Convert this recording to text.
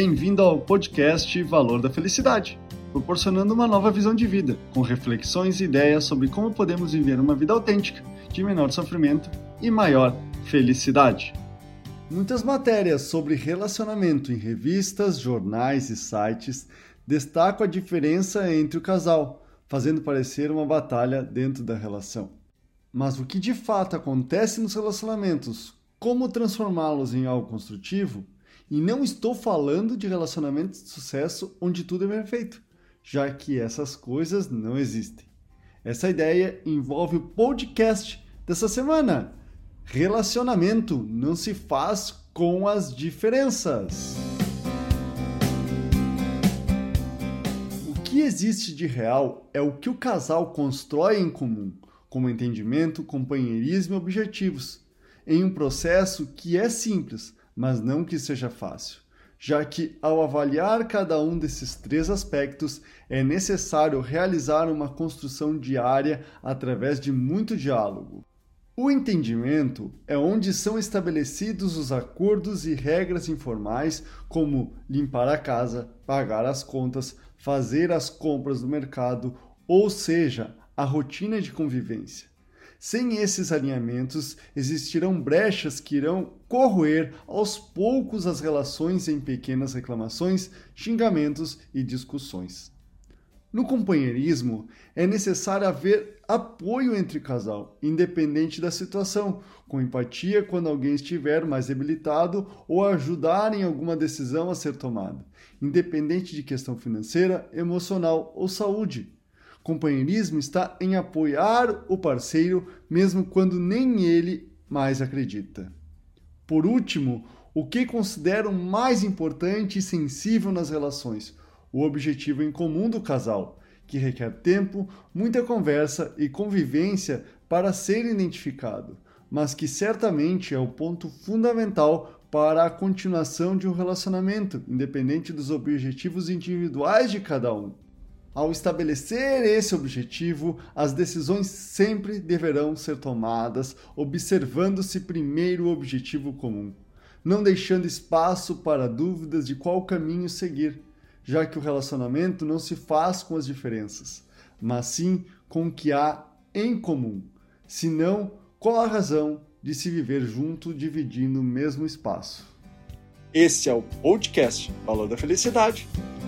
Bem-vindo ao podcast Valor da Felicidade, proporcionando uma nova visão de vida, com reflexões e ideias sobre como podemos viver uma vida autêntica, de menor sofrimento e maior felicidade. Muitas matérias sobre relacionamento em revistas, jornais e sites destacam a diferença entre o casal, fazendo parecer uma batalha dentro da relação. Mas o que de fato acontece nos relacionamentos, como transformá-los em algo construtivo, e não estou falando de relacionamentos de sucesso onde tudo é perfeito, já que essas coisas não existem. Essa ideia envolve o podcast dessa semana. Relacionamento não se faz com as diferenças. O que existe de real é o que o casal constrói em comum, como entendimento, companheirismo e objetivos, em um processo que é simples, mas não que seja fácil, já que ao avaliar cada um desses três aspectos é necessário realizar uma construção diária através de muito diálogo. O entendimento é onde são estabelecidos os acordos e regras informais, como limpar a casa, pagar as contas, fazer as compras do mercado, ou seja, a rotina de convivência. Sem esses alinhamentos, existirão brechas que irão corroer aos poucos as relações em pequenas reclamações, xingamentos e discussões. No companheirismo, é necessário haver apoio entre casal, independente da situação, com empatia quando alguém estiver mais debilitado ou ajudar em alguma decisão a ser tomada, independente de questão financeira, emocional ou saúde. Companheirismo está em apoiar o parceiro mesmo quando nem ele mais acredita. Por último, o que considero mais importante e sensível nas relações? O objetivo em comum do casal, que requer tempo, muita conversa e convivência para ser identificado, mas que certamente é o ponto fundamental para a continuação de um relacionamento, independente dos objetivos individuais de cada um. Ao estabelecer esse objetivo, as decisões sempre deverão ser tomadas observando-se primeiro o objetivo comum, não deixando espaço para dúvidas de qual caminho seguir, já que o relacionamento não se faz com as diferenças, mas sim com o que há em comum. Senão, qual a razão de se viver junto dividindo o mesmo espaço? Esse é o podcast Valor da Felicidade